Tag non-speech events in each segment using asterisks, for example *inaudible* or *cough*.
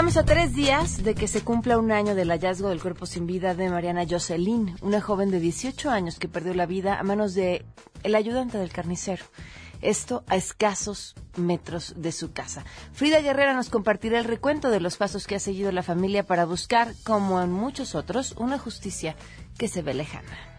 Estamos a tres días de que se cumpla un año del hallazgo del cuerpo sin vida de Mariana Jocelyn, una joven de 18 años que perdió la vida a manos de el ayudante del carnicero. Esto a escasos metros de su casa. Frida Guerrera nos compartirá el recuento de los pasos que ha seguido la familia para buscar, como en muchos otros, una justicia que se ve lejana.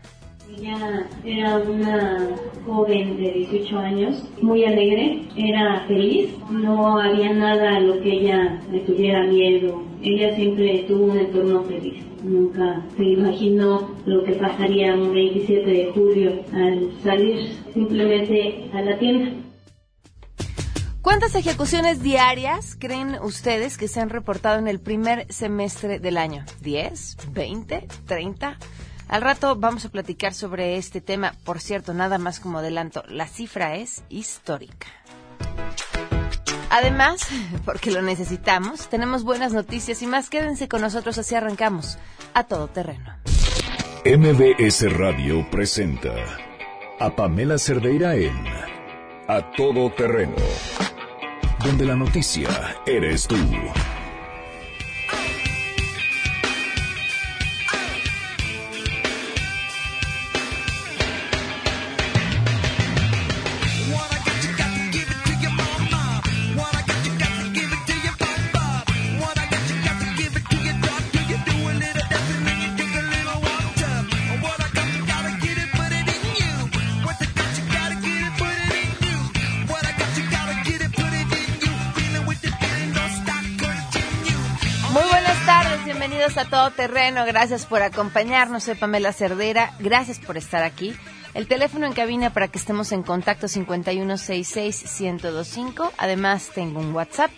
Ella era una joven de 18 años, muy alegre, era feliz, no había nada a lo que ella le tuviera miedo. Ella siempre tuvo un entorno feliz. Nunca se imaginó lo que pasaría un 27 de julio al salir simplemente a la tienda. ¿Cuántas ejecuciones diarias creen ustedes que se han reportado en el primer semestre del año? ¿10? ¿20? ¿30? Al rato vamos a platicar sobre este tema. Por cierto, nada más como adelanto, la cifra es histórica. Además, *laughs* porque lo necesitamos, tenemos buenas noticias y más. Quédense con nosotros así arrancamos a todo terreno. MBS Radio presenta a Pamela Cerdeira en A Todo Terreno, donde la noticia eres tú. Terreno. Gracias por acompañarnos. Soy Pamela Cerdera. Gracias por estar aquí. El teléfono en cabina para que estemos en contacto 5166-1025. Además, tengo un WhatsApp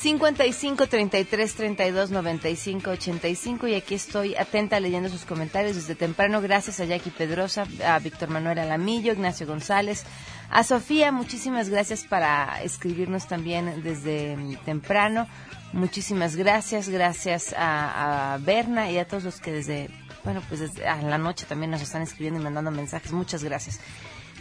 55 33 32 95 85 y aquí estoy atenta leyendo sus comentarios desde temprano. Gracias a Jackie Pedrosa, a Víctor Manuel Alamillo, Ignacio González, a Sofía. Muchísimas gracias para escribirnos también desde temprano. Muchísimas gracias, gracias a, Berna y a todos los que desde, bueno, pues desde a la noche también nos están escribiendo y mandando mensajes. Muchas gracias.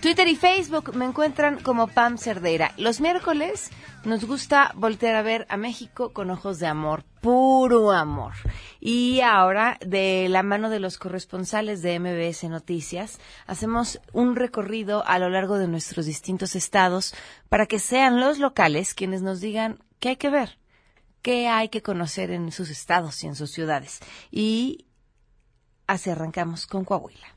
Twitter y Facebook me encuentran como Pam Cerdeira. Los miércoles nos gusta voltear a ver a México con ojos de amor, puro amor. Y ahora, de la mano de los corresponsales de MBS Noticias, hacemos un recorrido a lo largo de nuestros distintos estados para que sean los locales quienes nos digan qué hay que ver qué hay que conocer en sus estados y en sus ciudades. Y así arrancamos con Coahuila.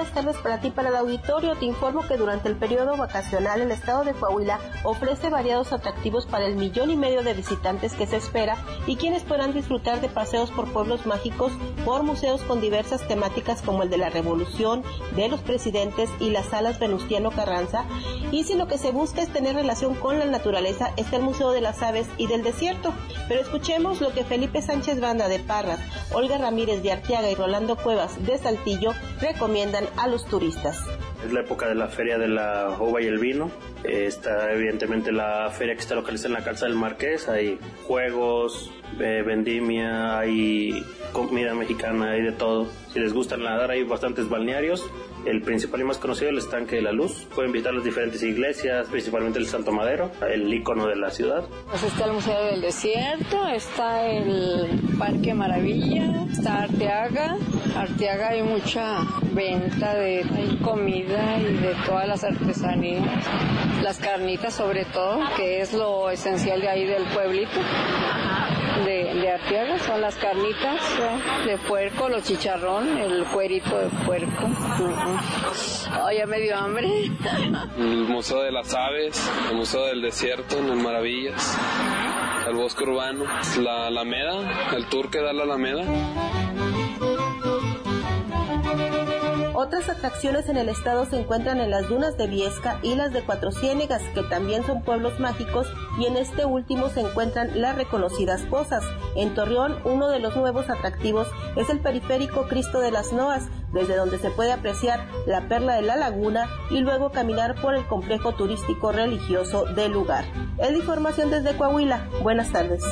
buenas tardes para ti, para el auditorio. Te informo que durante el periodo vacacional el estado de Coahuila ofrece variados atractivos para el millón y medio de visitantes que se espera y quienes podrán disfrutar de paseos por pueblos mágicos, por museos con diversas temáticas como el de la Revolución, de los presidentes y las salas Venustiano Carranza. Y si lo que se busca es tener relación con la naturaleza, está el Museo de las Aves y del Desierto. Pero escuchemos lo que Felipe Sánchez Banda de Parras, Olga Ramírez de Arteaga y Rolando Cuevas de Saltillo recomiendan a los turistas. Es la época de la feria de la uva y el vino. Está evidentemente la feria que está localizada en la Calza del Marqués. Hay juegos, eh, vendimia, hay comida mexicana, hay de todo. Si les gusta nadar, hay bastantes balnearios. El principal y más conocido es el estanque de la luz. Pueden visitar las diferentes iglesias, principalmente el Santo Madero, el icono de la ciudad. Pues está el Museo del Desierto, está el Parque Maravilla, está Arteaga. Arteaga hay mucha venta de comida y de todas las artesanías. Las carnitas sobre todo, que es lo esencial de ahí del pueblito de, de Arteaga, son las carnitas de puerco, los chicharrón, el cuerito de puerco. Ay, ya me dio hambre. El Museo de las Aves, el Museo del Desierto en el Maravillas, el Bosque Urbano, la Alameda, el tour que da la Alameda. Otras atracciones en el estado se encuentran en las dunas de Viesca y las de Cuatro Ciénegas, que también son pueblos mágicos, y en este último se encuentran las reconocidas pozas. En Torreón, uno de los nuevos atractivos es el periférico Cristo de las Noas, desde donde se puede apreciar la perla de la laguna y luego caminar por el complejo turístico religioso del lugar. Es la información desde Coahuila. Buenas tardes.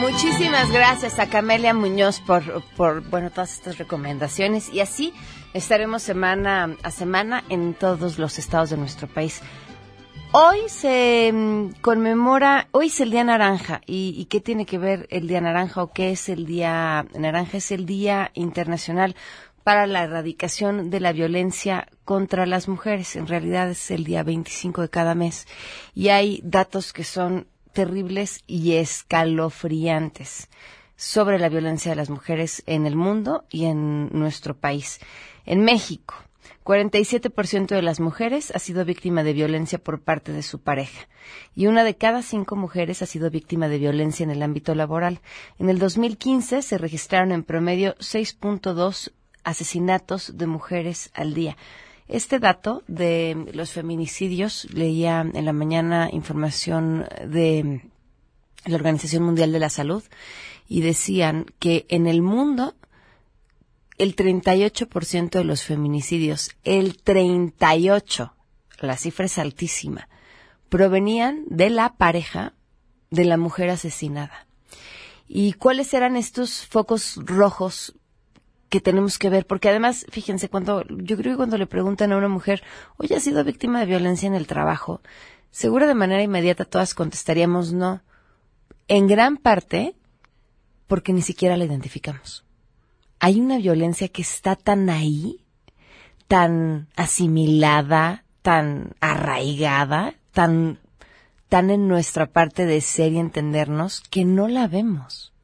Muchísimas gracias a Camelia Muñoz por, por bueno, todas estas recomendaciones y así estaremos semana a semana en todos los estados de nuestro país. Hoy se mm, conmemora, hoy es el Día Naranja. ¿Y, ¿Y, qué tiene que ver el Día Naranja o qué es el Día Naranja? Es el Día Internacional para la Erradicación de la Violencia contra las Mujeres. En realidad es el día 25 de cada mes. Y hay datos que son terribles y escalofriantes sobre la violencia de las mujeres en el mundo y en nuestro país. En México, 47% de las mujeres ha sido víctima de violencia por parte de su pareja y una de cada cinco mujeres ha sido víctima de violencia en el ámbito laboral. En el 2015 se registraron en promedio 6.2 asesinatos de mujeres al día. Este dato de los feminicidios, leía en la mañana información de la Organización Mundial de la Salud y decían que en el mundo el 38% de los feminicidios, el 38, la cifra es altísima, provenían de la pareja de la mujer asesinada. ¿Y cuáles eran estos focos rojos que tenemos que ver? Porque además, fíjense, cuando, yo creo que cuando le preguntan a una mujer, oye, ¿ha sido víctima de violencia en el trabajo? Seguro de manera inmediata todas contestaríamos no. En gran parte, porque ni siquiera la identificamos hay una violencia que está tan ahí, tan asimilada, tan arraigada, tan, tan en nuestra parte de ser y entendernos que no la vemos.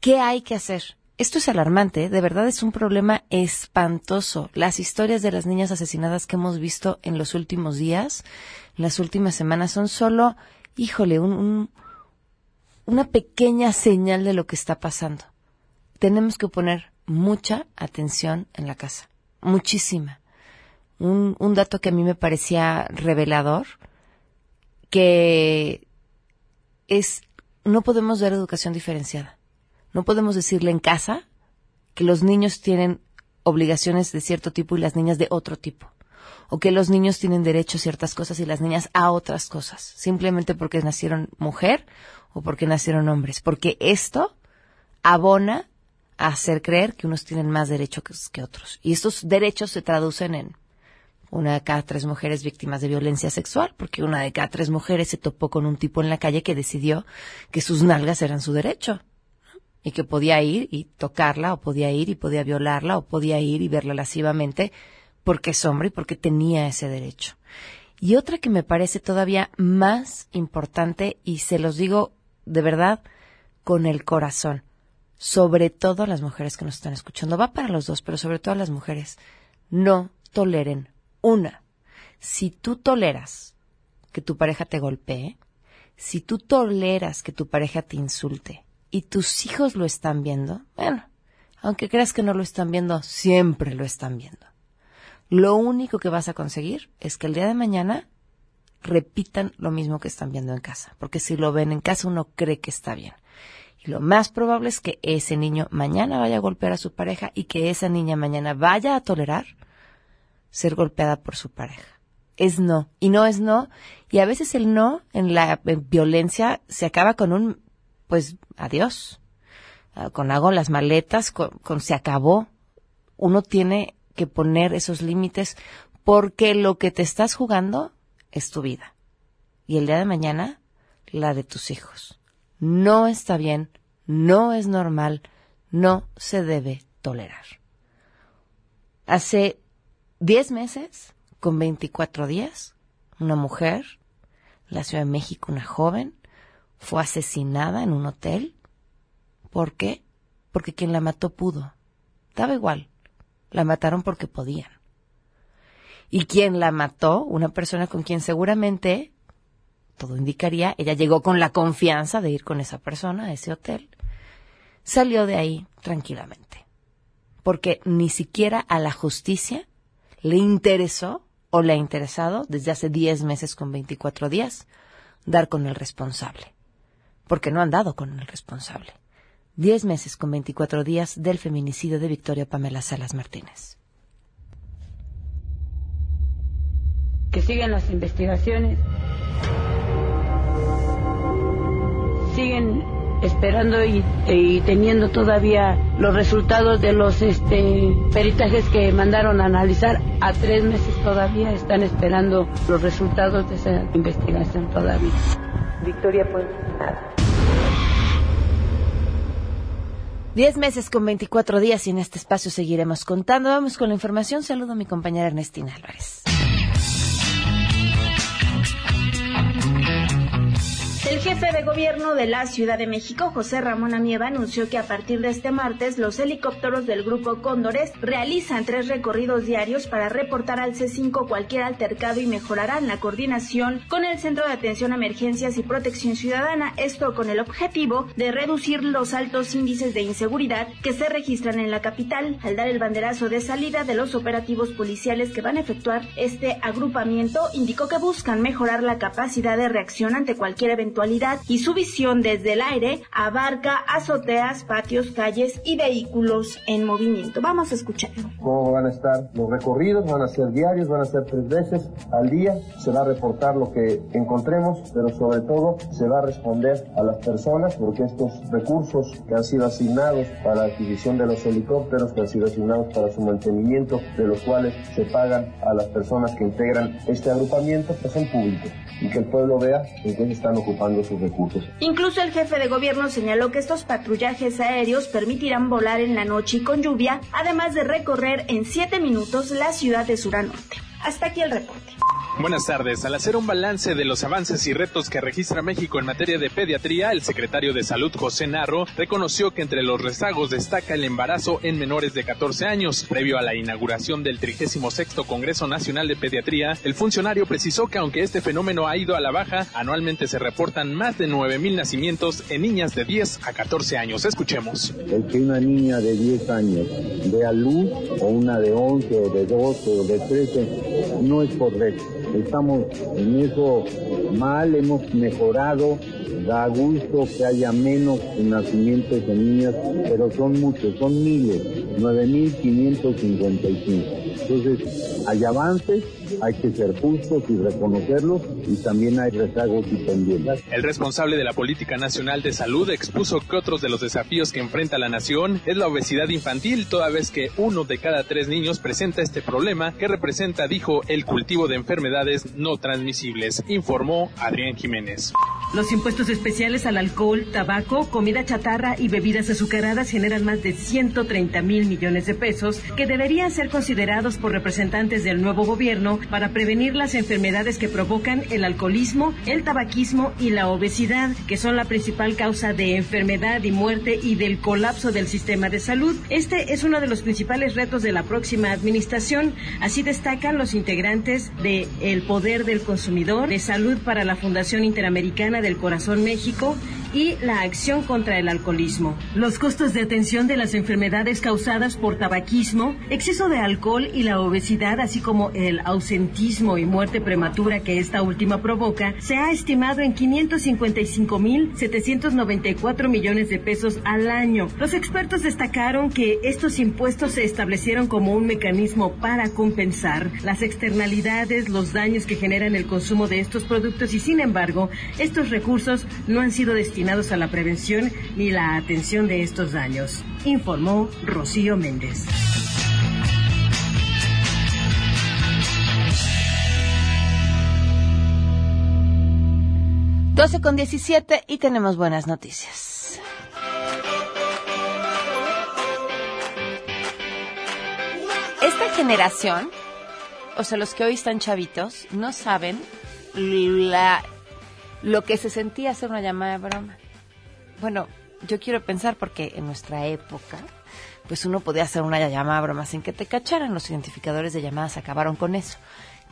¿Qué hay que hacer? Esto es alarmante, de verdad es un problema espantoso. Las historias de las niñas asesinadas que hemos visto en los últimos días, en las últimas semanas, son solo, híjole, un, una pequeña señal de lo que está pasando tenemos que poner mucha atención en la casa, muchísima. Un, un dato que a mí me parecía revelador, que es, no podemos dar educación diferenciada. No podemos decirle en casa que los niños tienen obligaciones de cierto tipo y las niñas de otro tipo. O que los niños tienen derecho a ciertas cosas y las niñas a otras cosas. Simplemente porque nacieron mujer o porque nacieron hombres. Porque esto abona hacer creer que unos tienen más derechos que, otros. Y estos derechos se traducen en una de cada tres mujeres víctimas de violencia sexual, porque una de cada tres mujeres se topó con un tipo en la calle que decidió que sus nalgas eran su derecho. Y que podía ir y tocarla, o podía ir y podía violarla, o podía ir y verla lascivamente, porque es hombre y porque tenía ese derecho. Y otra que me parece todavía más importante, y se los digo de verdad con el corazón, sobre todo las mujeres que nos están escuchando, va para los dos, pero sobre todo las mujeres, no toleren una. Si tú toleras que tu pareja te golpee, si tú toleras que tu pareja te insulte y tus hijos lo están viendo, bueno, aunque creas que no lo están viendo, siempre lo están viendo. Lo único que vas a conseguir es que el día de mañana repitan lo mismo que están viendo en casa, porque si lo ven en casa uno cree que está bien. Y lo más probable es que ese niño mañana vaya a golpear a su pareja y que esa niña mañana vaya a tolerar ser golpeada por su pareja. Es no. Y no es no. Y a veces el no en la violencia se acaba con un, pues, adiós. Ah, con hago las maletas, con, con se acabó. Uno tiene que poner esos límites porque lo que te estás jugando es tu vida. Y el día de mañana, la de tus hijos no está bien, no es normal, no se debe tolerar. Hace 10 meses, con 24 días, una mujer, la Ciudad de México, una joven, fue asesinada en un hotel. ¿Por qué? Porque quien la mató pudo. Daba igual. La mataron porque podían. Y quien la mató, una persona con quien seguramente todo indicaría, ella llegó con la confianza de ir con esa persona a ese hotel. Salió de ahí tranquilamente. Porque ni siquiera a la justicia le interesó o le ha interesado desde hace 10 meses con 24 días dar con el responsable. Porque no han dado con el responsable. 10 meses con 24 días del feminicidio de Victoria Pamela Salas Martínez. Que sigan las investigaciones siguen esperando y, teniendo todavía los resultados de los este, peritajes que mandaron a analizar. A tres meses todavía están esperando los resultados de esa investigación todavía. Victoria pues Diez meses con 24 días y en este espacio seguiremos contando. Vamos con la información. Saludo a mi compañera Ernestina Álvarez. El jefe de gobierno de la Ciudad de México, José Ramón Amieva, anunció que a partir de este martes los helicópteros del grupo Cóndores realizan tres recorridos diarios para reportar al C5 cualquier altercado y mejorarán la coordinación con el Centro de Atención a Emergencias y Protección Ciudadana, esto con el objetivo de reducir los altos índices de inseguridad que se registran en la capital, al dar el banderazo de salida de los operativos policiales que van a efectuar este agrupamiento, indicó que buscan mejorar la capacidad de reacción ante cualquier y su visión desde el aire abarca azoteas, patios, calles y vehículos en movimiento. Vamos a escuchar. ¿Cómo van a estar los recorridos? Van a ser diarios, van a ser tres veces al día. Se va a reportar lo que encontremos, pero sobre todo se va a responder a las personas porque estos recursos que han sido asignados para la adquisición de los helicópteros, que han sido asignados para su mantenimiento, de los cuales se pagan a las personas que integran este agrupamiento, pues son públicos y que el pueblo vea en qué se están ocupando Incluso el jefe de gobierno señaló que estos patrullajes aéreos permitirán volar en la noche y con lluvia, además de recorrer en siete minutos la ciudad de sur a norte. Hasta aquí el reporte. Buenas tardes. Al hacer un balance de los avances y retos que registra México en materia de pediatría, el secretario de Salud, José Narro, reconoció que entre los rezagos destaca el embarazo en menores de 14 años. Previo a la inauguración del 36 Congreso Nacional de Pediatría, el funcionario precisó que aunque este fenómeno ha ido a la baja, anualmente se reportan más de 9.000 nacimientos en niñas de 10 a 14 años. Escuchemos. El que una niña de 10 años vea luz, o una de 11, o de 12, o de 13, no es correcto estamos en eso mal, hemos mejorado, da gusto que haya menos nacimientos de niñas, pero son muchos, son miles, 9.555. Entonces, hay avances, hay que ser justos y reconocerlos y también hay rezagos y pendientes. El responsable de la Política Nacional de Salud expuso que otros de los desafíos que enfrenta la nación es la obesidad infantil, toda vez que uno de cada tres niños presenta este problema que representa, dijo, el cultivo de enfermedades no transmisibles, informó Adrián Jiménez. Los impuestos especiales al alcohol, tabaco, comida chatarra y bebidas azucaradas generan más de 130 mil millones de pesos que deberían ser considerados por representantes del nuevo gobierno para prevenir las enfermedades que provocan el alcoholismo, el tabaquismo y la obesidad, que son la principal causa de enfermedad y muerte y del colapso del sistema de salud. Este es uno de los principales retos de la próxima administración. Así destacan los integrantes de El Poder del Consumidor, de Salud para la Fundación Interamericana del Corazón México y la acción contra el alcoholismo. Los costos de atención de las enfermedades causadas por tabaquismo, exceso de alcohol y la obesidad, así como el ausentismo y muerte prematura que esta última provoca, se ha estimado en 555.794 millones de pesos al año. Los expertos destacaron que estos impuestos se establecieron como un mecanismo para compensar las externalidades, los daños que generan el consumo de estos productos y, sin embargo, estos recursos no han sido destinados a la prevención ni la atención de estos daños, informó Rocío Méndez. Doce con 17 y tenemos buenas noticias. Esta generación, o sea, los que hoy están chavitos, no saben la lo que se sentía hacer una llamada de broma. Bueno, yo quiero pensar porque en nuestra época, pues uno podía hacer una llamada de broma sin que te cacharan. Los identificadores de llamadas acabaron con eso.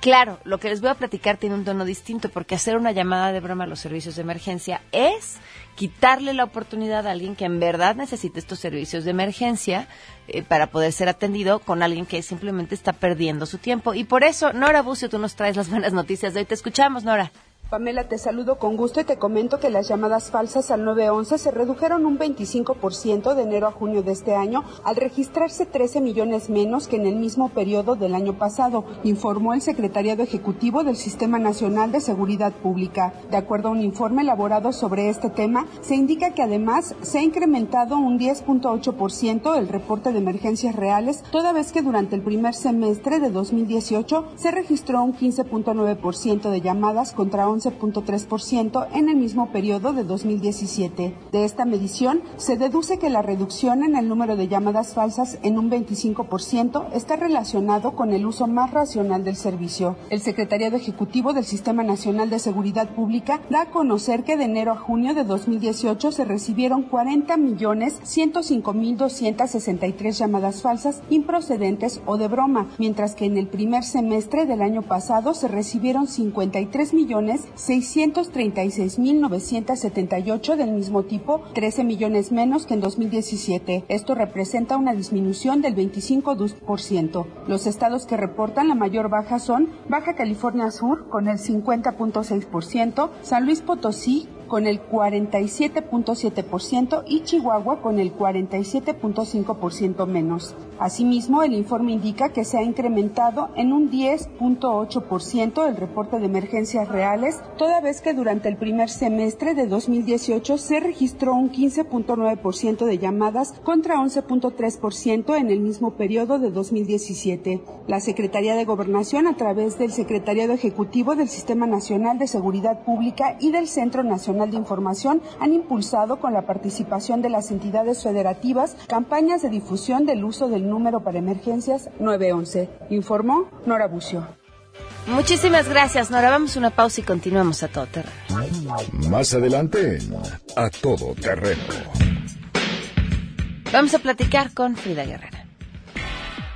Claro, lo que les voy a platicar tiene un tono distinto porque hacer una llamada de broma a los servicios de emergencia es quitarle la oportunidad a alguien que en verdad necesite estos servicios de emergencia eh, para poder ser atendido con alguien que simplemente está perdiendo su tiempo. Y por eso, Nora Bucio, tú nos traes las buenas noticias de hoy. Te escuchamos, Nora. Pamela, te saludo con gusto y te comento que las llamadas falsas al 911 se redujeron un 25% de enero a junio de este año, al registrarse 13 millones menos que en el mismo periodo del año pasado, informó el Secretariado Ejecutivo del Sistema Nacional de Seguridad Pública. De acuerdo a un informe elaborado sobre este tema, se indica que además se ha incrementado un 10.8% el reporte de emergencias reales, toda vez que durante el primer semestre de 2018 se registró un 15.9% de llamadas contra 11.3% en el mismo periodo de 2017. De esta medición se deduce que la reducción en el número de llamadas falsas en un 25% está relacionado con el uso más racional del servicio. El Secretariado Ejecutivo del Sistema Nacional de Seguridad Pública da a conocer que de enero a junio de 2018 se recibieron 40 millones 105 mil 263 llamadas falsas improcedentes o de broma, mientras que en el primer semestre del año pasado se recibieron 53 millones 636.978 del mismo tipo, 13 millones menos que en 2017. Esto representa una disminución del 25%. Los estados que reportan la mayor baja son Baja California Sur con el 50.6%, San Luis Potosí con el 47.7% y Chihuahua con el 47.5% menos. Asimismo, el informe indica que se ha incrementado en un 10.8% el reporte de emergencias reales, toda vez que durante el primer semestre de 2018 se registró un 15.9% de llamadas contra 11.3% en el mismo periodo de 2017. La Secretaría de Gobernación, a través del Secretariado Ejecutivo del Sistema Nacional de Seguridad Pública y del Centro Nacional de Información han impulsado con la participación de las entidades federativas campañas de difusión del uso del número para emergencias 911, informó Nora Bucio. Muchísimas gracias, Nora. Vamos a una pausa y continuamos a todo terreno. Más adelante, a todo terreno. Vamos a platicar con Frida Guerrera.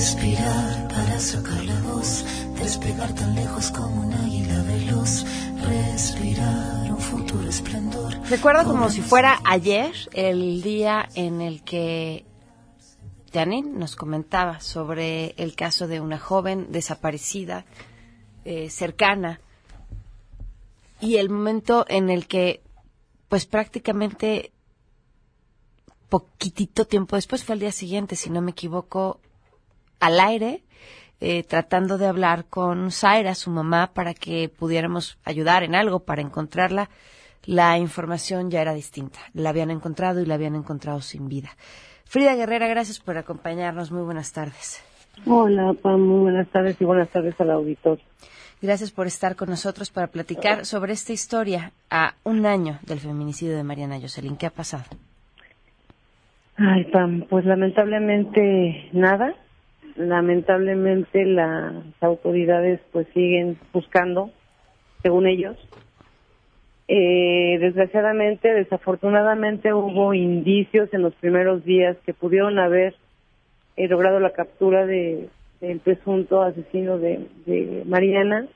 Respirar para sacar la voz, despegar tan lejos como un águila veloz, respirar un futuro esplendor. Recuerdo como si fuera ayer el día en el que Janine nos comentaba sobre el caso de una joven desaparecida eh, cercana y el momento en el que pues prácticamente poquitito tiempo después fue el día siguiente, si no me equivoco, al aire eh, tratando de hablar con Zaira, su mamá, para que pudiéramos ayudar en algo para encontrarla. La información ya era distinta. La habían encontrado y la habían encontrado sin vida. Frida Guerrera, gracias por acompañarnos. Muy buenas tardes. Hola, Pam. Muy buenas tardes y buenas tardes al auditorio. Gracias por estar con nosotros para platicar sobre esta historia a un año del feminicidio de Mariana Jocelyn. ¿Qué ha pasado? Ay, Pam, pues lamentablemente nada lamentablemente las autoridades pues siguen buscando, según ellos. Eh, desgraciadamente, desafortunadamente hubo indicios en los primeros días que pudieron haber eh, logrado la captura de del presunto asesino de, Mariana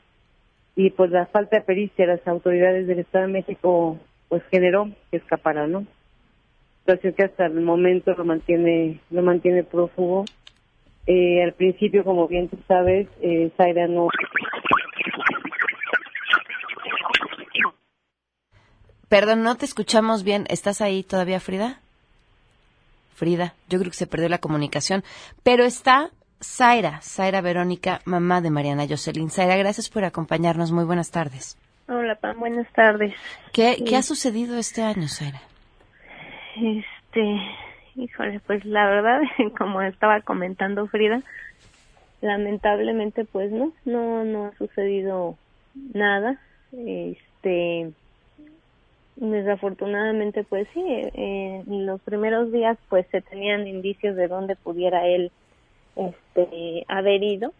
y pues la falta de pericia de las autoridades del Estado de México pues generó que escapara, ¿no? Situación que hasta el momento lo mantiene lo mantiene prófugo eh, al principio, como bien tú sabes, eh, Zaira no... Perdón, no te escuchamos bien. ¿Estás ahí todavía, Frida? Frida, yo creo que se perdió la comunicación. Pero está Zaira, Zaira Verónica, mamá de Mariana Jocelyn. Zaira, gracias por acompañarnos. Muy buenas tardes. Hola, Pam, buenas tardes. ¿Qué, ¿Qué ha sucedido este año, Zaira? Este, Híjole, pues la verdad, *laughs* como estaba comentando Frida, lamentablemente pues no, no, no ha sucedido nada. Este, desafortunadamente pues sí, en los primeros días pues se tenían indicios de dónde pudiera él este haber ido,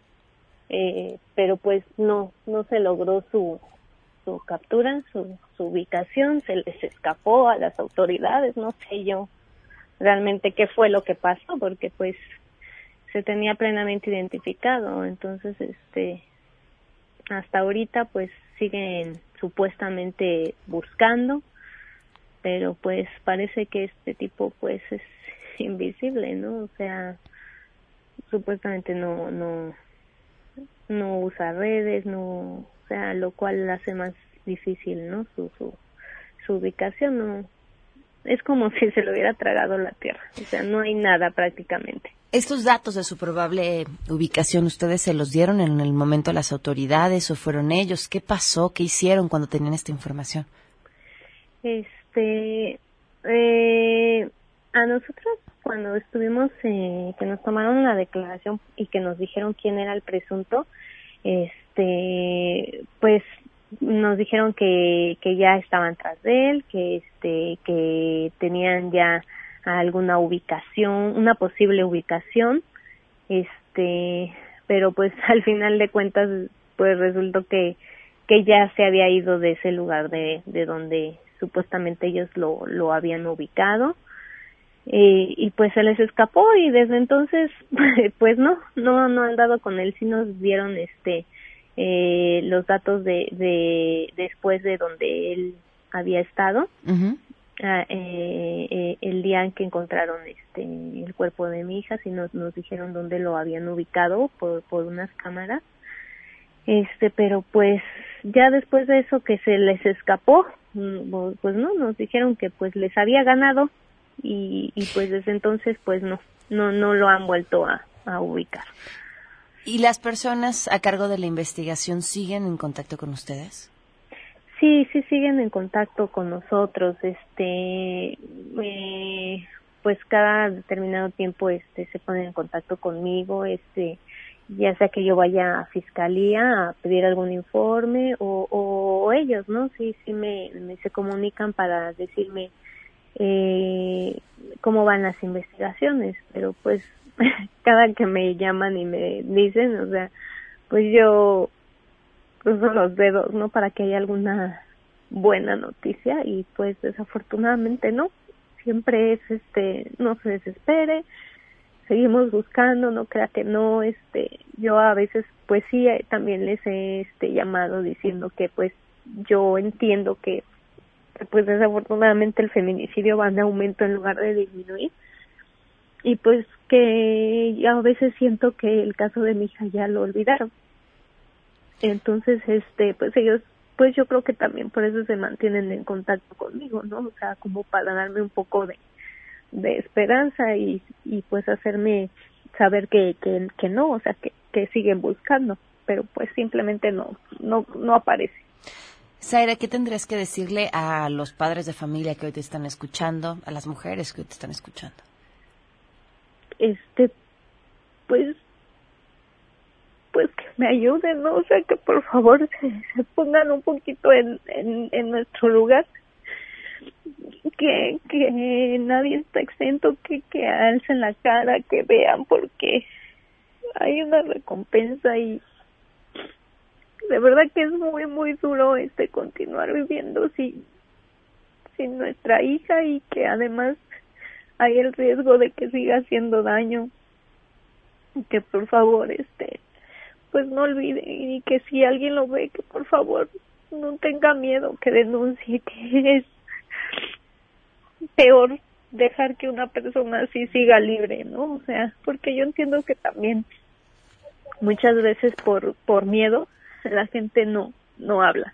eh, pero pues no, no se logró su su captura, su, su ubicación, se les escapó a las autoridades, no sé yo realmente qué fue lo que pasó, porque pues se tenía plenamente identificado, entonces este hasta ahorita pues siguen supuestamente buscando, pero pues parece que este tipo pues es invisible, ¿no? O sea, supuestamente no no no usa redes, no, o sea, lo cual hace más difícil, ¿no? Su su, su ubicación no es como *laughs* si se lo hubiera tragado la tierra, o sea, no hay nada prácticamente. ¿Estos datos de su probable ubicación ustedes se los dieron en el momento a las autoridades o fueron ellos? ¿Qué pasó? ¿Qué hicieron cuando tenían esta información? Este, eh, a nosotros cuando estuvimos, eh, que nos tomaron la declaración y que nos dijeron quién era el presunto, este, pues nos dijeron que, que ya estaban tras de él, que este, que tenían ya alguna ubicación, una posible ubicación, este, pero pues *laughs* al final de cuentas, pues resultó que, que ya se había ido de ese lugar de, de donde supuestamente ellos lo, lo habían ubicado. Eh, y pues se les escapó y desde entonces *laughs* pues no no no han dado con él sí nos dieron este eh, los datos de, de después de donde él había estado ah, eh, eh, el día en que encontraron este el cuerpo de mi hija sí nos, nos dijeron dónde lo habían ubicado por, por unas cámaras. Este pero pues ya después de eso que se les escapó mm, pues no nos dijeron que pues les había ganado y, y pues desde entonces pues no no no lo han vuelto a, a ubicar ¿Y las personas a cargo de la investigación siguen en contacto con ustedes? Sí, sí siguen en contacto con nosotros. Este, eh, pues cada determinado tiempo, este, se ponen en contacto conmigo. Este, ya sea que yo vaya a fiscalía a pedir algún informe o, ellos, ¿no? Sí, sí me, me se comunican para decirme eh, cómo van las investigaciones, pero pues *laughs* cada que me llaman y me dicen, o sea, pues yo cruzo los dedos, ¿no? Para que haya alguna buena noticia y pues desafortunadamente no. Siempre es este, no se desespere, seguimos buscando, no crea que no, este, yo a veces pues sí eh, también les he este llamado diciendo que pues yo entiendo que pues desafortunadamente el feminicidio va en aumento en lugar de disminuir y pues que a veces siento que el caso de mi hija ya lo olvidaron. Entonces, este, pues ellos, pues yo creo que también por eso se mantienen en contacto conmigo, ¿no? O sea, como para darme un poco de, de esperanza y, y pues hacerme saber que, que, no, o sea, que, que siguen buscando, pero pues simplemente no, no, no aparece. Zaira, ¿qué tendrías que decirle a los padres de familia que hoy te están escuchando, a las mujeres que hoy te están escuchando? Este pues pues que me ayuden no o sea que por favor se, pongan un poquito en, en en nuestro lugar. Que que nadie está exento que que alcen la cara que vean porque hay una recompensa y de verdad que es muy muy duro este continuar viviendo sin sin nuestra hija y que además hay el riesgo de que siga haciendo daño. Que por favor este pues no olvide. Y que si alguien lo ve que por favor no tenga miedo que denuncie *laughs* que es peor dejar que una persona así siga libre no o sea porque yo entiendo que también muchas veces por por miedo la gente no no habla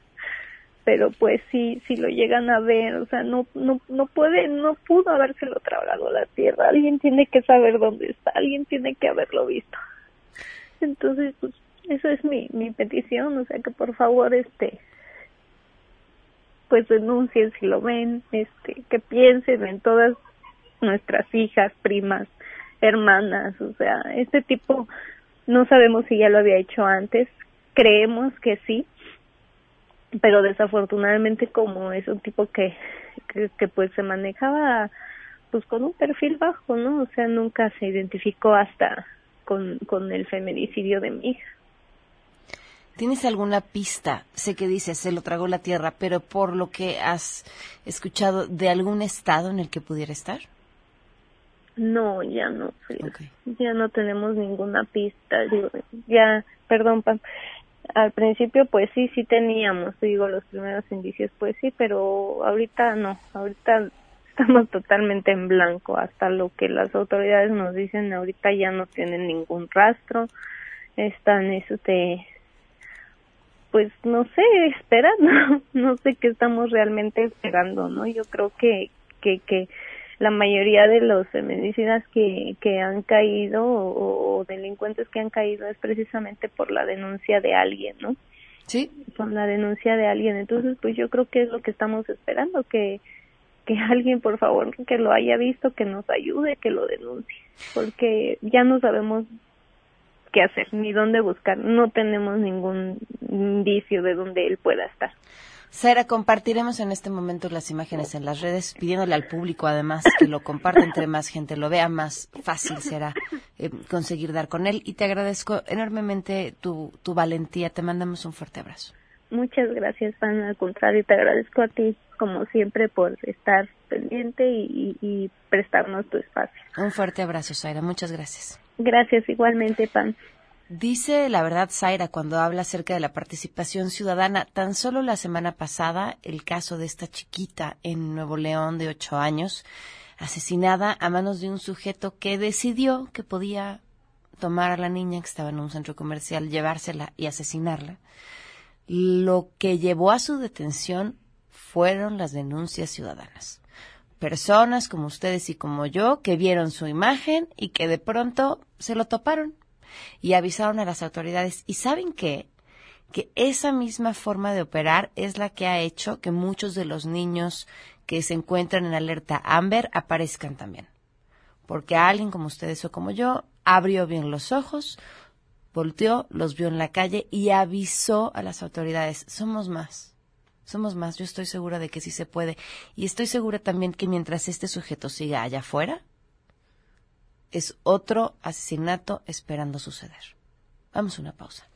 pero pues sí si lo llegan a ver o sea no no no puede no pudo habérselo tragado la tierra. Alguien tiene que saber dónde está alguien tiene que haberlo visto. Entonces pues eso es mi mi petición o sea que por favor este pues denuncien si lo ven este que piensen en todas nuestras hijas primas hermanas o sea este tipo no sabemos si ya lo había hecho antes creemos que sí pero desafortunadamente como es un tipo que, que, que pues se manejaba pues con un perfil bajo, ¿no? O sea, nunca se identificó hasta con, con el feminicidio de mi hija. ¿Tienes alguna pista? Sé que dices, se lo tragó la tierra, pero por lo que has escuchado, ¿de algún estado en el que pudiera estar? No, ya no, ya no tenemos ninguna pista. Ya, perdón, Pam. Al principio, pues sí, sí teníamos, digo, los primeros indicios, pues sí, pero ahorita no, ahorita estamos *laughs* totalmente en blanco. Hasta lo que las autoridades nos dicen, ahorita ya no tienen ningún rastro, están, este, pues no sé, esperando, *laughs* no sé qué estamos realmente esperando, ¿no? Yo creo que, que, que la mayoría de los feminicidas que, que han caído o, delincuentes que han caído es precisamente por la denuncia de alguien, ¿no? Sí. Por la denuncia de alguien. Entonces, pues yo creo que es lo que estamos esperando, que, que *laughs* alguien, por favor, que lo haya visto, que nos ayude, que lo denuncie, porque ya no sabemos qué hacer ni dónde buscar. No tenemos ningún indicio de dónde él pueda estar. Sara, compartiremos en este momento las imágenes en las redes, pidiéndole al público además que lo comparta entre más gente lo vea, más fácil será eh, conseguir dar con él. Y te agradezco enormemente tu, tu valentía. Te mandamos un fuerte abrazo. Muchas gracias, Ana. Al contrario, te agradezco a ti, como siempre, por estar pendiente y, y prestarnos tu espacio. Un fuerte abrazo, Zaira. Muchas gracias. Gracias, igualmente, Pan. Dice la verdad Zaira cuando habla acerca de la participación ciudadana. Tan solo la semana pasada, el caso de esta chiquita en Nuevo León de ocho años, asesinada a manos de un sujeto que decidió que podía tomar a la niña que estaba en un centro comercial, llevársela y asesinarla. Lo que llevó a su detención fueron las denuncias ciudadanas. Personas como ustedes y como yo que vieron su imagen y que de pronto se lo toparon y avisaron a las autoridades. ¿Y saben qué? Que esa misma forma de operar es la que ha hecho que muchos de los niños que se encuentran en alerta Amber aparezcan también. Porque alguien como ustedes o como yo abrió bien los ojos, volteó, los vio en la calle y avisó a las autoridades. Somos más. Somos más. Yo estoy segura de que sí se puede. Y estoy segura también que mientras este sujeto siga allá afuera, es otro asesinato esperando suceder. Vamos a una pausa.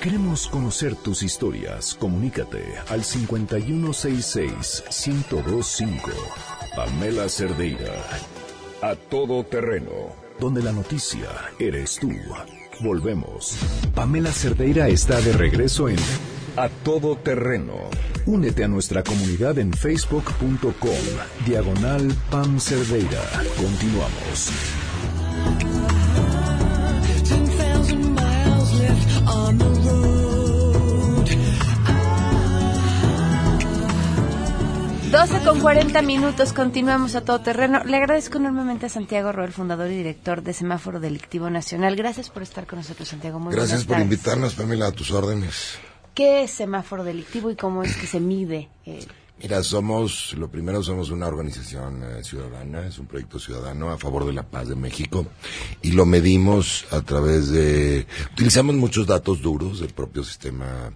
Queremos conocer tus historias. Comunícate al 5166-1025. Pamela Cerdeira. A todo terreno. Donde la noticia eres tú. Volvemos. Pamela Cerdeira está de regreso en A Todo Terreno. Únete a nuestra comunidad en facebook.com. Diagonal Pam Cerdeira. Continuamos. Doce con 40 minutos, continuamos a todo terreno. Le agradezco enormemente a Santiago Roel, fundador y director de Semáforo Delictivo Nacional. Gracias por estar con nosotros, Santiago. Muy Gracias por invitarnos, Pamela, a tus órdenes. ¿Qué es semáforo delictivo y cómo es que se mide? Mira, somos, lo primero somos una organización eh, ciudadana, es un proyecto ciudadano a favor de la paz de México y lo medimos a través de, utilizamos muchos datos duros del propio sistema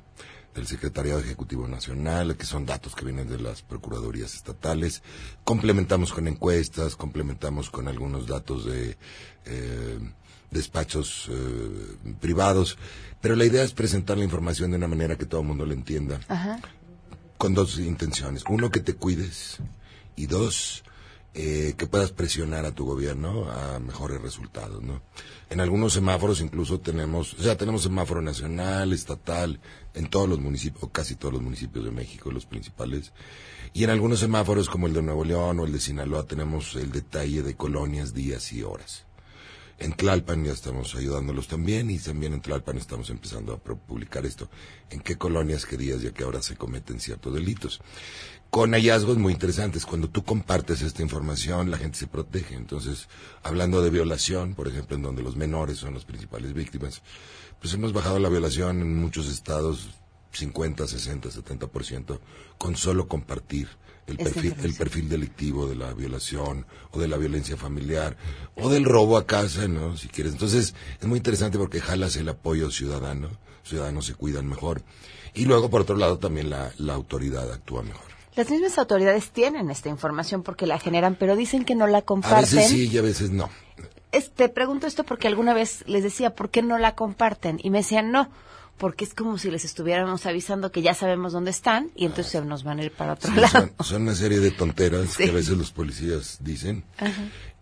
del Secretariado Ejecutivo Nacional, que son datos que vienen de las Procuradurías Estatales. Complementamos con encuestas, complementamos con algunos datos de eh, despachos eh, privados, pero la idea es presentar la información de una manera que todo el mundo la entienda. Con dos intenciones. Uno, que te cuides. Y dos, eh, que puedas presionar a tu gobierno a mejores resultados, ¿no? En algunos semáforos incluso tenemos, o sea, tenemos semáforo nacional, estatal, en todos los municipios, o casi todos los municipios de México, los principales. Y en algunos semáforos como el de Nuevo León o el de Sinaloa tenemos el detalle de colonias, días y horas. En Tlalpan ya estamos ayudándolos también y también en Tlalpan estamos empezando a publicar esto. En qué colonias, qué días y a qué hora se cometen ciertos delitos. Con hallazgos muy interesantes. Cuando tú compartes esta información, la gente se protege. Entonces, hablando de violación, por ejemplo, en donde los menores son las principales víctimas, pues hemos bajado la violación en muchos estados 50, 60, 70% con solo compartir el perfil, el perfil delictivo de la violación o de la violencia familiar o del robo a casa, ¿no? Si quieres. Entonces, es muy interesante porque jalas el apoyo ciudadano, ciudadanos se cuidan mejor. Y luego, por otro lado, también la, la autoridad actúa mejor. Las mismas autoridades tienen esta información porque la generan, pero dicen que no la comparten. A veces sí y a veces no. te pregunto esto porque alguna vez les decía, ¿por qué no la comparten? Y me decían, no, porque es como si les estuviéramos avisando que ya sabemos dónde están y entonces se nos van a ir para otro Sí, lado. son, son una serie de tonteras Sí. que a veces los policías dicen. Ajá.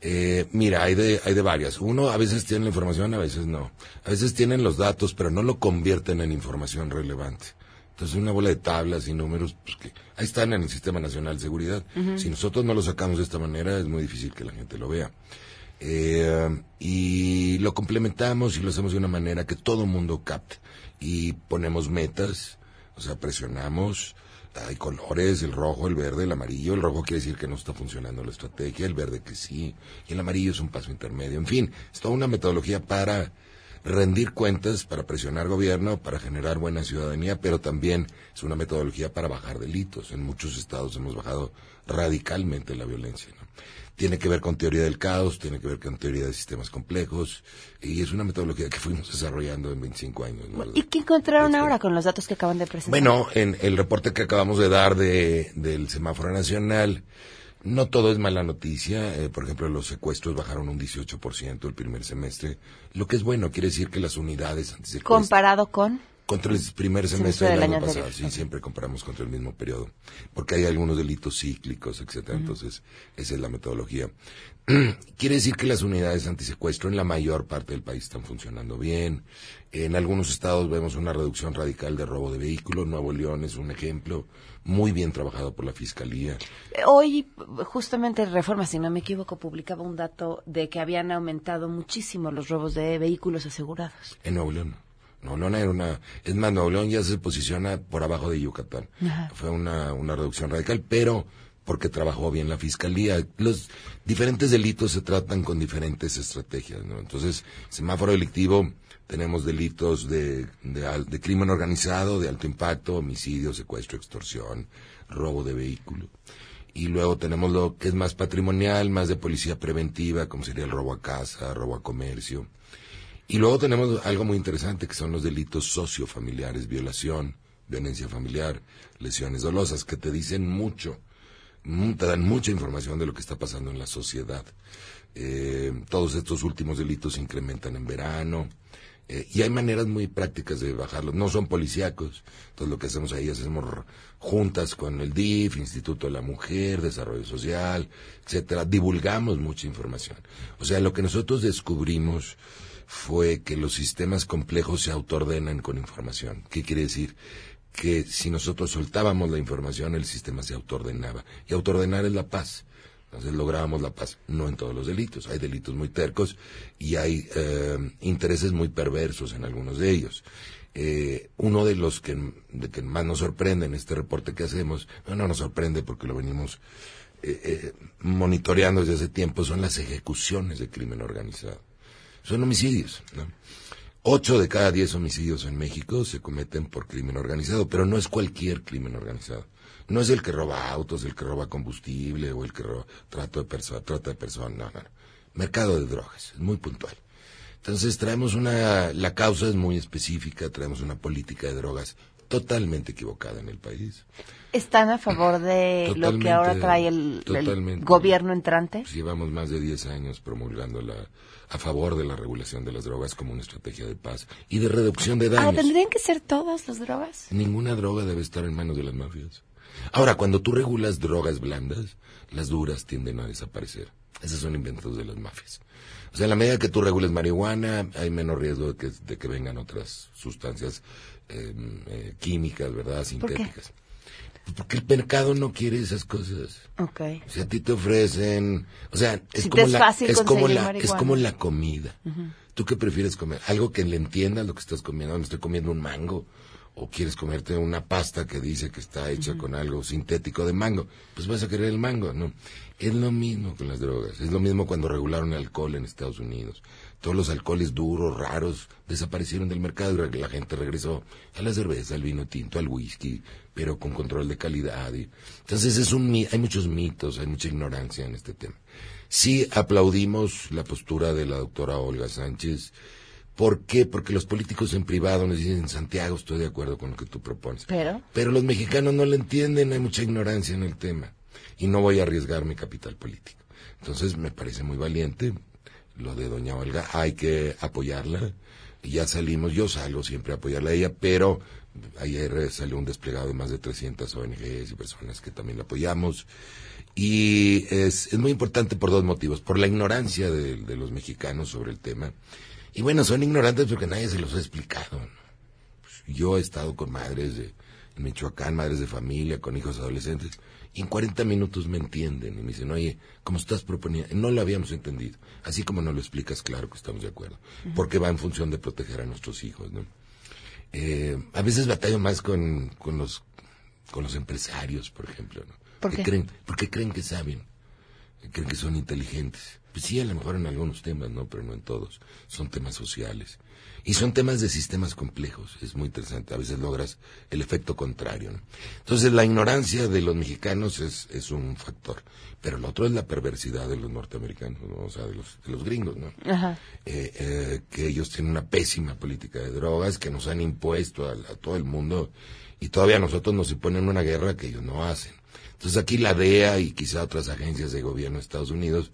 Eh, mira, hay de, hay de varias. Uno, a veces tiene la información, a veces no. A veces tienen los datos, pero no lo convierten en información relevante. Entonces, una bola de tablas y números, pues que ahí están en el Sistema Nacional de Seguridad. Si nosotros no lo sacamos de esta manera, es muy difícil que la gente lo vea. Eh, y lo complementamos y lo hacemos de una manera que todo mundo capte. Y ponemos metas, o sea, presionamos. Hay colores, el rojo, el verde, el amarillo. El rojo quiere decir que no está funcionando la estrategia, el verde que sí. Y el amarillo es un paso intermedio. En fin, es toda una metodología para rendir cuentas, para presionar gobierno, para generar buena ciudadanía, pero también es una metodología para bajar delitos. En muchos estados hemos bajado radicalmente la violencia. Tiene que ver con teoría del caos, tiene que ver con teoría de sistemas complejos, y es una metodología que *laughs* fuimos desarrollando en 25 años. ¿no? ¿Y qué encontraron ahora con los datos que acaban de presentar? Bueno, en el reporte que acabamos de dar de, del semáforo nacional, no todo es mala noticia. Eh, por ejemplo, los secuestros bajaron un 18% el primer semestre, lo que es bueno, quiere decir que las unidades comparado con contra el primer Semestre semestre del del año, año pasado, anterior. sí, siempre comparamos contra el mismo periodo, porque hay algunos delitos cíclicos, etcétera, entonces esa es la metodología. *clears throat* Quiere decir que las unidades antisecuestro en la mayor parte del país están funcionando bien. En algunos estados vemos una reducción radical de robo de vehículos. Nuevo León es un ejemplo muy bien trabajado por la fiscalía. Hoy, justamente Reforma, si no me equivoco, publicaba un dato de que habían aumentado muchísimo los robos de vehículos asegurados. En Nuevo León. León era una, es más, Nuevo León ya se posiciona por abajo de Yucatán. Ajá. Fue una, una reducción radical, pero porque trabajó bien la fiscalía. Los diferentes delitos se tratan con diferentes estrategias, ¿no? Entonces, semáforo delictivo, tenemos delitos de, de, de crimen organizado, de alto impacto, homicidio, secuestro, extorsión, robo de vehículo. Y luego tenemos lo que es más patrimonial, más de policía preventiva, como sería el robo a casa, robo a comercio. Y luego tenemos algo muy interesante que son los delitos sociofamiliares, violación, violencia familiar, lesiones dolosas, que te dicen mucho, mu- te dan mucha información de lo que está pasando en la sociedad. Eh, todos estos últimos delitos se incrementan en verano. eh, y hay maneras muy prácticas de bajarlos. No son policíacos. Entonces lo que hacemos ahí hacemos juntas con el DIF, Instituto de la Mujer, Desarrollo Social, etcétera. Divulgamos mucha información. O sea, lo que nosotros descubrimos fue que los sistemas complejos se autoordenan con información. ¿Qué quiere decir? Que si nosotros soltábamos la información, el sistema se autoordenaba. Y autoordenar es la paz. Entonces lográbamos la paz, no en todos los delitos. Hay delitos muy tercos y hay eh, intereses muy perversos en algunos de ellos. Eh, uno de los que, más nos sorprende en este reporte que hacemos, no, no nos sorprende porque lo venimos eh, monitoreando desde hace tiempo, son las ejecuciones de crimen organizado. Son homicidios. ¿no? Ocho de cada diez homicidios en México se cometen por crimen organizado, pero no es cualquier crimen organizado. No es el que roba autos, el que roba combustible o el que roba trato de perso- trata de personas. No, no, no. Mercado de drogas, es muy puntual. Entonces traemos una, la causa es muy específica, traemos una política de drogas totalmente equivocada en el país. ¿Están a favor de lo que ahora trae el, gobierno entrante? Pues llevamos más de 10 años promulgando la, a favor de la regulación de las drogas como una estrategia de paz y de reducción de Ah, daños. ¿tendrían que ser todas las drogas? Ninguna droga debe estar en manos de las mafias. Ahora, cuando tú regulas drogas blandas, las duras tienden a desaparecer. Esos son inventos de las mafias. O sea, en la medida que tú regules marihuana, hay menos riesgo de que, de que vengan otras sustancias eh, eh, químicas, ¿verdad? Sintéticas. Porque el mercado no quiere esas cosas. Ok. O sea, a ti te ofrecen, o sea, es Si como es la, es como la, es como la comida. Ujú. ¿Tú qué prefieres comer? Algo que le entiendas lo que estás comiendo. ¿Me estoy comiendo un mango? ¿O quieres comerte una pasta que dice que está hecha con algo sintético de mango? Pues vas a querer el mango, ¿no? Es lo mismo con las drogas. Es lo mismo cuando regularon el alcohol en Estados Unidos. Todos los alcoholes duros, raros, desaparecieron del mercado y la gente regresó a la cerveza, al vino tinto, al whisky, pero con control de calidad. y- Entonces es un, mi- hay muchos mitos, hay mucha ignorancia en este tema. Sí aplaudimos la postura de la doctora Olga Sánchez. ¿Por qué? Porque los políticos en privado nos dicen, Santiago, estoy de acuerdo con lo que tú propones. Pero, Pero los mexicanos no lo entienden, hay mucha ignorancia en el tema. Y no voy a arriesgar mi capital político. Entonces me parece muy valiente lo de doña Olga, hay que apoyarla. Y ya salimos, yo salgo siempre a apoyarla a ella, pero ayer salió un desplegado de más de 300 ONGs y personas que también la apoyamos. Y es, es muy importante por dos motivos. Por la ignorancia de, los mexicanos sobre el tema. Y bueno, son ignorantes porque nadie se los ha explicado. Pues yo he estado con madres de en Michoacán, madres de familia, con hijos adolescentes, y en 40 minutos me entienden y me dicen, oye, como estás proponiendo, no lo habíamos entendido. Así como no lo explicas, claro que estamos de acuerdo. Porque va en función de proteger a nuestros hijos, ¿no? Eh, a veces batallo más con, con los con los empresarios, por ejemplo, ¿no? ¿Por Que qué? creen, porque creen que saben, creen que son inteligentes. Pues sí, a lo mejor en algunos temas, ¿no? Pero no en todos. Son temas sociales. Y son temas de sistemas complejos. Es muy interesante. A veces logras el efecto contrario, ¿no? Entonces, la ignorancia de los mexicanos es, es un factor. Pero el otro es la perversidad de los norteamericanos, ¿no? O sea, de los, de los gringos, ¿no? Ajá. eh, eh, que ellos tienen una pésima política de drogas que nos han impuesto a, a todo el mundo y todavía a nosotros nos imponen una guerra que ellos no hacen. Entonces aquí la DEA y quizá otras agencias de gobierno de Estados Unidos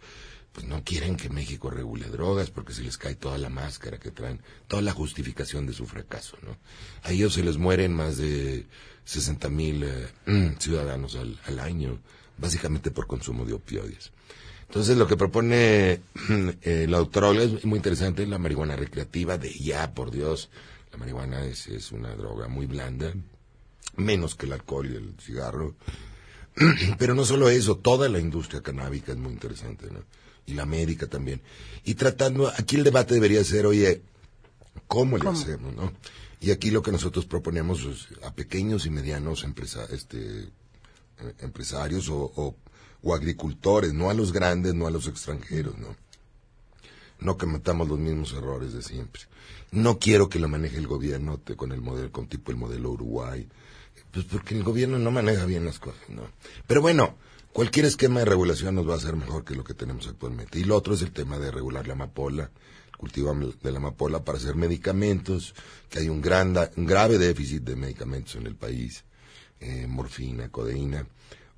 pues no quieren que México regule drogas porque se les cae toda la máscara que traen, toda la justificación de su fracaso, ¿no? A ellos se les mueren más de 60 mil eh, *clears throat* ciudadanos al, año, básicamente por consumo de opioides. Entonces lo que propone *clears throat* eh, la doctora es muy interesante, la marihuana recreativa de ya, por Dios, la marihuana es, es una droga muy blanda, menos que el alcohol y el cigarro. *clears throat* Pero no solo eso, toda la industria canábica es muy interesante, ¿no? Y la médica también. Y tratando, aquí el debate debería ser, oye, ¿cómo le ¿Cómo? hacemos, no? Y aquí lo que nosotros proponemos es a pequeños y medianos empresa, este, eh, empresarios o, o, o agricultores, no a los grandes, no a los extranjeros, ¿no? No cometamos los mismos errores de siempre. No quiero que lo maneje el gobierno te- con el modelo, con tipo el modelo Uruguay. Pues porque el gobierno no maneja bien las cosas, ¿no? Pero bueno, cualquier esquema de regulación nos va a hacer mejor que lo que tenemos actualmente. Y lo otro es el tema de regular la amapola, el cultivo de la amapola para hacer medicamentos, que hay un, gran, un grave déficit de medicamentos en el país, eh, morfina, codeína.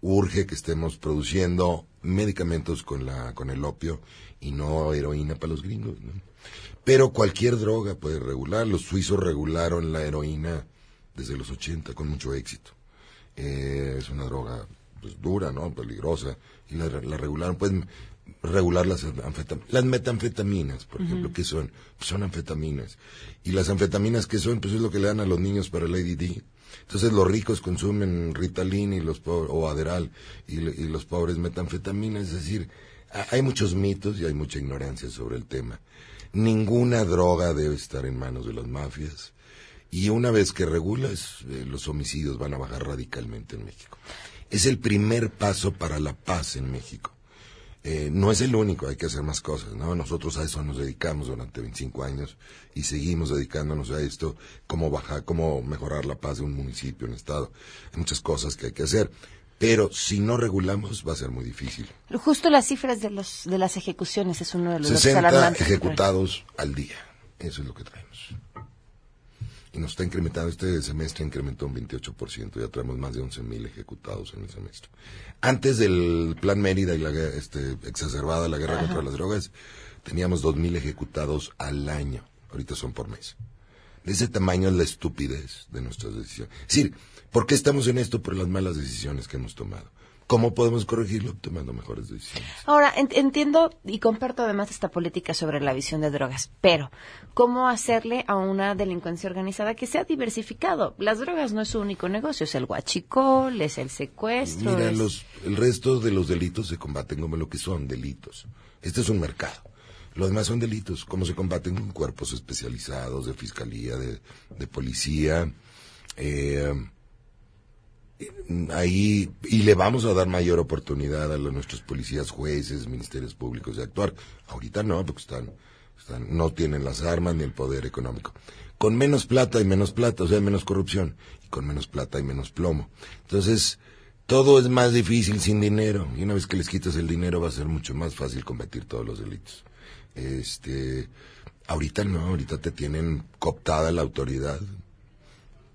Urge que estemos produciendo medicamentos con, la, con el opio y no heroína para los gringos, ¿no? Pero cualquier droga puede regular. Los suizos regularon la heroína desde los 80 con mucho éxito. Eh, es una droga pues, dura, ¿no? Peligrosa. Y la, la regularon. Pueden regular las anfetaminas. Las metanfetaminas, por ejemplo, ¿qué son? Pues son anfetaminas. Y las anfetaminas, ¿qué son? Pues es lo que le dan a los niños para el ADD. Entonces los ricos consumen Ritalin y los pobres, o Aderal y, y los pobres metanfetaminas. Es decir, ha- hay muchos mitos y hay mucha ignorancia sobre el tema. Ninguna droga debe estar en manos de las mafias. Y una vez que regulas, eh, los homicidios van a bajar radicalmente en México. Es el primer paso para la paz en México. Eh, no es el único, hay que hacer más cosas, ¿no? Nosotros a eso nos dedicamos durante 25 años y seguimos dedicándonos a esto, cómo bajar, cómo mejorar la paz de un municipio, un estado. Hay muchas cosas que hay que hacer, pero si no regulamos va a ser muy difícil. Justo las cifras de los de las ejecuciones es uno de los datos 60 alarmantes. ejecutados al día, eso es lo que traemos. Y nos está incrementando, este semestre incrementó un 28%, ya traemos más de 11.000 ejecutados en el semestre. Antes del plan Mérida y la este, exacerbada la guerra Ajá. contra las drogas, teníamos 2.000 ejecutados al año, ahorita son por mes. De ese tamaño es la estupidez de nuestras decisiones. Es decir, ¿por qué estamos en esto? Por las malas decisiones que hemos tomado. ¿Cómo podemos corregirlo? Tomando mejores decisiones. Ahora, en- entiendo y comparto además esta política sobre la visión de drogas, pero ¿cómo hacerle a una delincuencia organizada que sea diversificado? Las drogas no es su único negocio, es el guachicol, es el secuestro. Mira, es- los, el resto de los delitos se combaten como lo que son delitos. Este es un mercado. Los demás son delitos, como se combaten con cuerpos especializados de fiscalía, de, de policía. Eh, ahí, y le vamos a dar mayor oportunidad a nuestros policías, jueces, ministerios públicos de actuar. Ahorita no, porque están, están, no tienen las armas ni el poder económico. Con menos plata hay menos plata, o sea, menos corrupción. Y con menos plata hay menos plomo. Entonces, todo es más difícil sin dinero. Y una vez que les quitas el dinero va a ser mucho más fácil combatir todos los delitos. Este, ahorita no, ahorita te tienen cooptada la autoridad.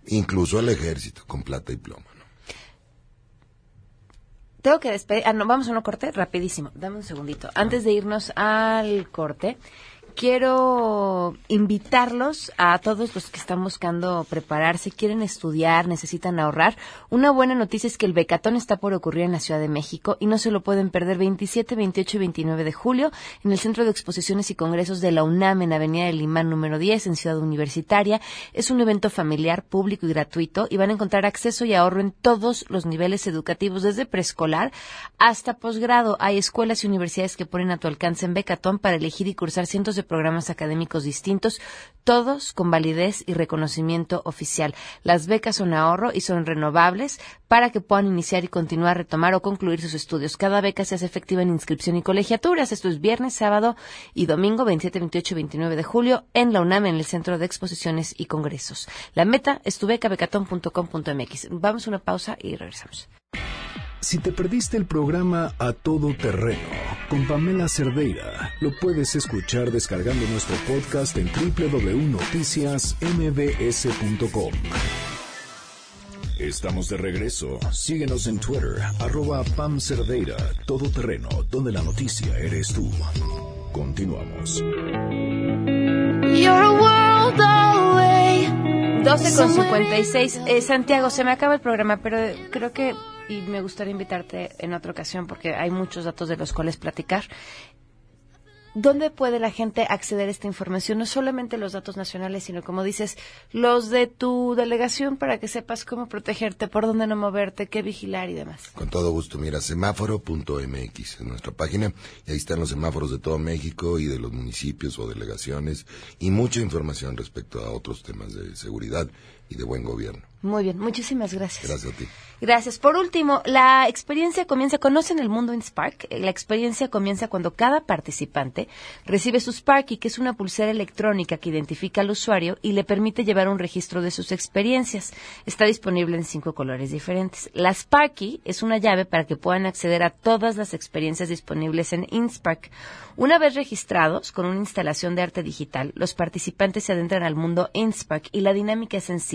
Incluso el ejército, con plata y plomo. Tengo que despedir. Ah, no, vamos a un corte rapidísimo. Dame un segundito. Antes de irnos al corte, quiero invitarlos a todos los que están buscando prepararse, quieren estudiar, necesitan ahorrar. Una buena noticia es que el Becatón está por ocurrir en la Ciudad de México y no se lo pueden perder 27, 28 y 29 de julio en el Centro de Exposiciones y Congresos de la UNAM en Avenida del Limán número 10 en Ciudad Universitaria. Es un evento familiar, público y gratuito y van a encontrar acceso y ahorro en todos los niveles educativos desde preescolar hasta posgrado. Hay escuelas y universidades que ponen a tu alcance en Becatón para elegir y cursar cientos de programas académicos distintos, todos con validez y reconocimiento oficial. Las becas son ahorro y son renovables para que puedan iniciar y continuar, retomar o concluir sus estudios. Cada beca se hace efectiva en inscripción y colegiaturas. Esto es viernes, sábado y domingo 27, 28 y 29 de julio en la UNAM, en el Centro de Exposiciones y Congresos. La meta es tu beca, becatón.com.mx. Vamos a una pausa y regresamos. Si te perdiste el programa A Todo Terreno con Pamela Cerdeira, lo puedes escuchar descargando nuestro podcast en www.noticiasmbs.com. Estamos de regreso. Síguenos en Twitter, arroba Pam Cerdeira, Todo Terreno, donde la noticia eres tú. Continuamos. 12 con 56. Eh, Santiago, se me acaba el programa, pero creo que y me gustaría invitarte en otra ocasión porque hay muchos datos de los cuales platicar. ¿Dónde puede la gente acceder a esta información? No solamente los datos nacionales, sino como dices, los de tu delegación para que sepas cómo protegerte, por dónde no moverte, qué vigilar y demás. Con todo gusto, mira, semáforo.mx en nuestra página y ahí están los semáforos de todo México y de los municipios o delegaciones y mucha información respecto a otros temas de seguridad y de buen gobierno. Muy bien, muchísimas gracias. Gracias a ti. Gracias. Por último, la experiencia comienza, ¿conocen el mundo en Spark? La experiencia comienza cuando cada participante recibe su Sparky, que es una pulsera electrónica que identifica al usuario y le permite llevar un registro de sus experiencias. Está disponible en cinco colores diferentes. La Sparky es una llave para que puedan acceder a todas las experiencias disponibles en InSpark. Una vez registrados con una instalación de arte digital, los participantes se adentran al mundo InSpark y la dinámica es sencilla.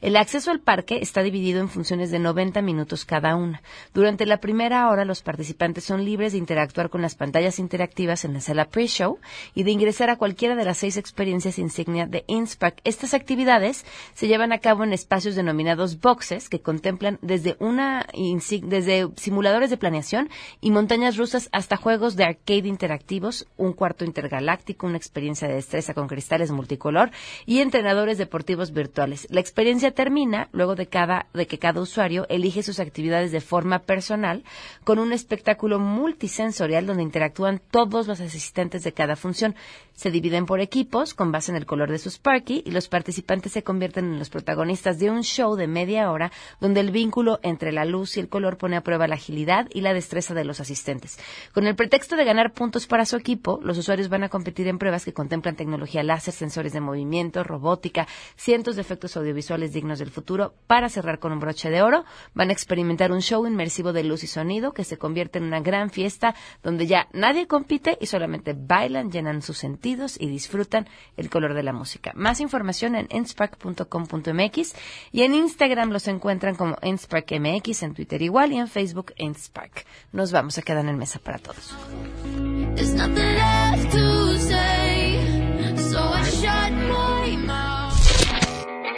El acceso al parque está dividido en funciones de 90 minutos cada una. Durante la primera hora, los participantes son libres de interactuar con las pantallas interactivas en la sala pre-show y de ingresar a cualquiera de las seis experiencias insignia de InSpark. Estas actividades se llevan a cabo en espacios denominados boxes que contemplan desde una desde simuladores de planeación y montañas rusas hasta juegos de arcade interactivos, un cuarto intergaláctico, una experiencia de destreza con cristales multicolor y entrenadores deportivos virtuales. La experiencia termina luego de cada de que cada usuario elige sus actividades de forma personal con un espectáculo multisensorial donde interactúan todos los asistentes de cada función. Se dividen por equipos con base en el color de su Sparky y los participantes se convierten en los protagonistas de un show de media hora donde el vínculo entre la luz y el color pone a prueba la agilidad y la destreza de los asistentes. Con el pretexto de ganar puntos para su equipo, los usuarios van a competir en pruebas que contemplan tecnología láser, sensores de movimiento, robótica, cientos de efectos audiovisuales dignos del futuro. Para cerrar con un broche de oro, van a experimentar un show inmersivo de luz y sonido que se convierte en una gran fiesta donde ya nadie compite y solamente bailan, llenan sus sentidos y disfrutan el color de la música. Más información en enspark.com.mx y en Instagram los encuentran como ensparkmx, en Twitter igual y en Facebook enspark. Nos vamos a quedar en mesa para todos.